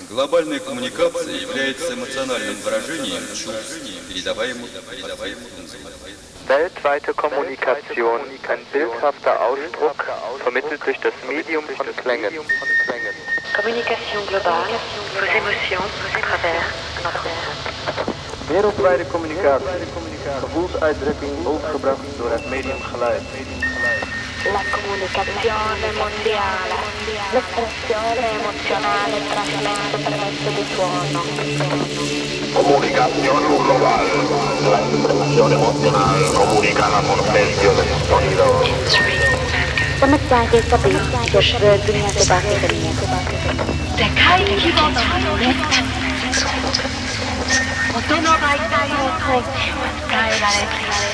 Глобальная коммуникация является эмоциональным выражением чувств, передаваемых, Weltweite Kommunikation, ein bildhafter Ausdruck, vermittelt durch das Medium von Klängen. Communication globale, vos émotions à travers notre. Wereldwijde communicatie, gevoelsuitdrukking overgebracht door het medium geluid. la comunicazione mondiale, l'espressione emozionale trasmessa per mezzo di suono. Comunicazione globale, l'espressione espressione emozionale comunicata por medio del sonido. Samecdaki tabi, göçlü dünya sebatı kırmıyor. Dekai kibo no netta. 大人が痛いを解き、伝えられている。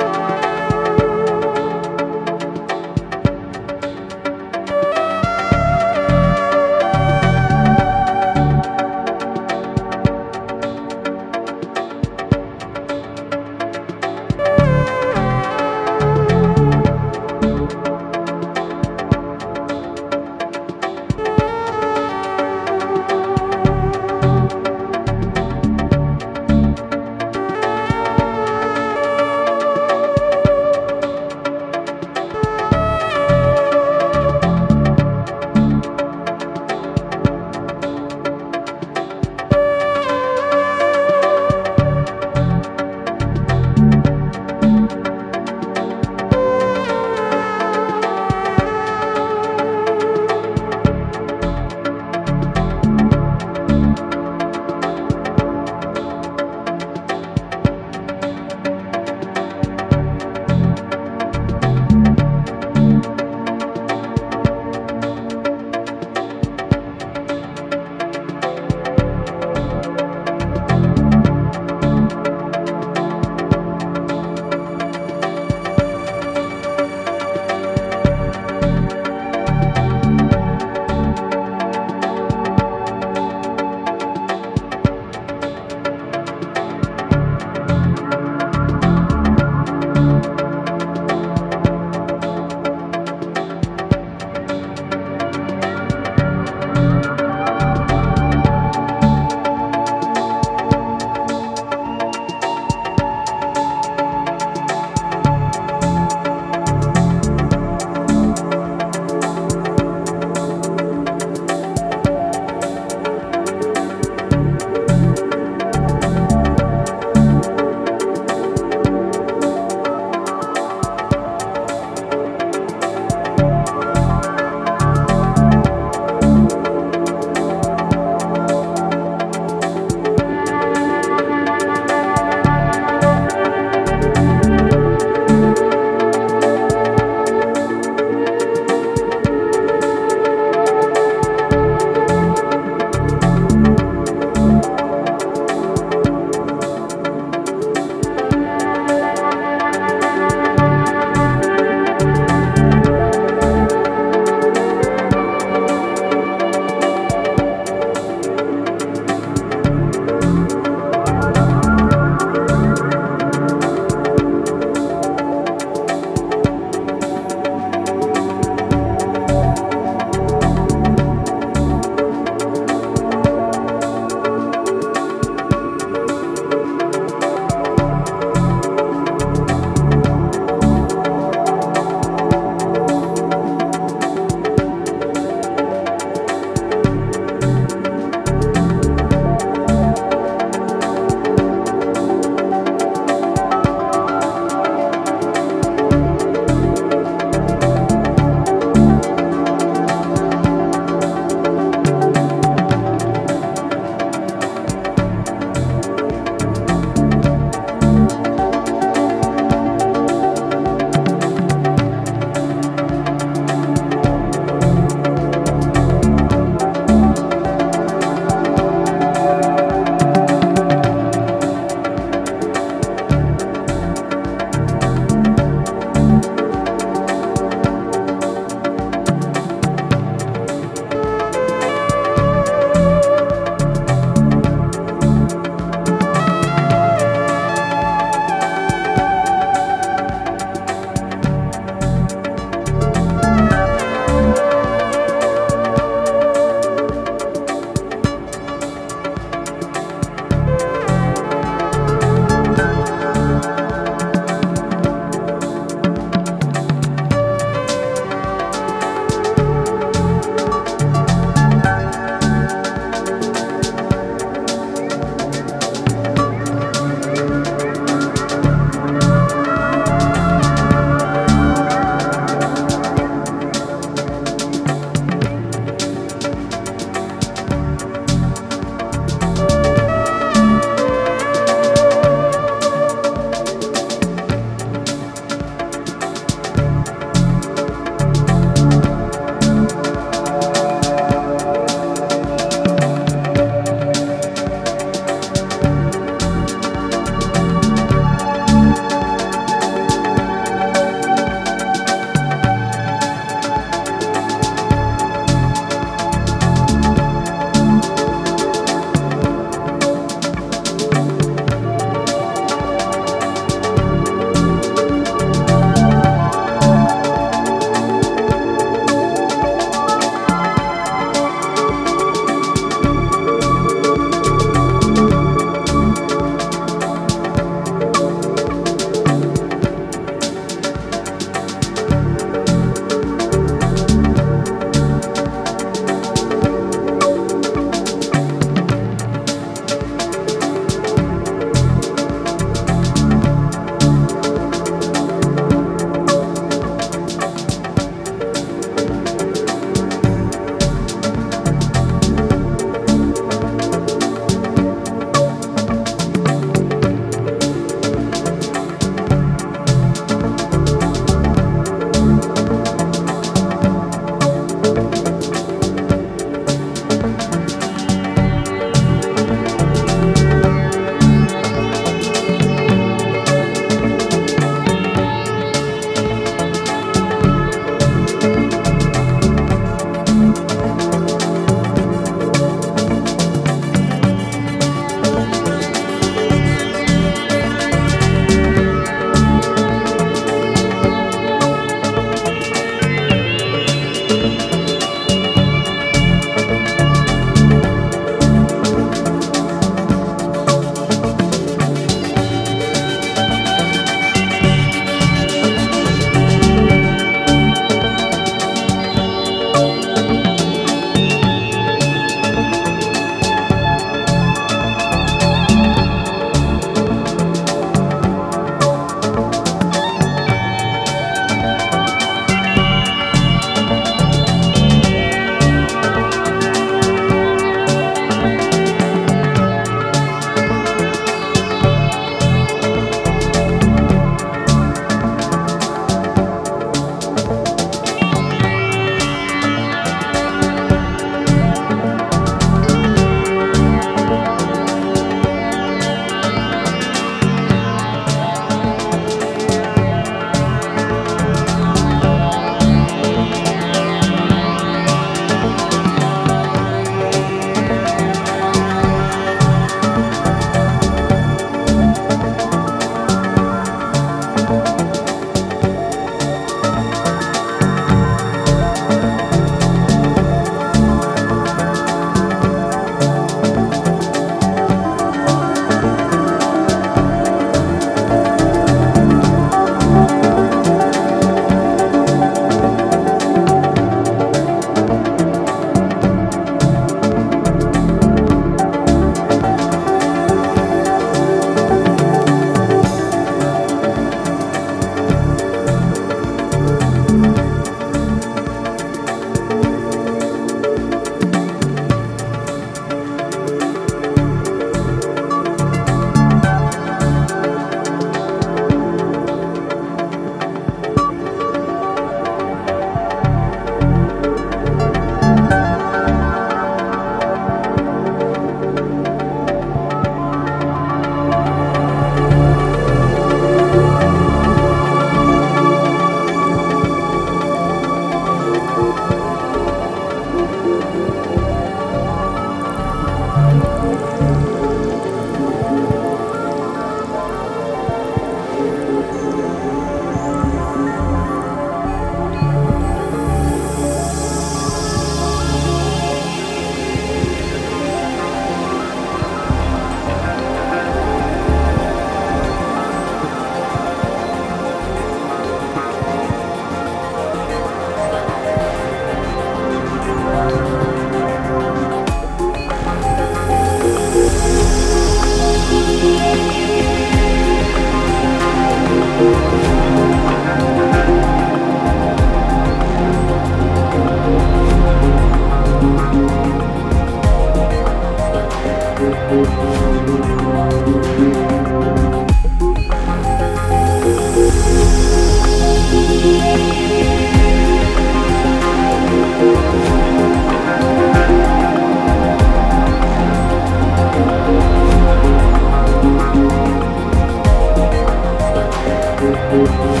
Música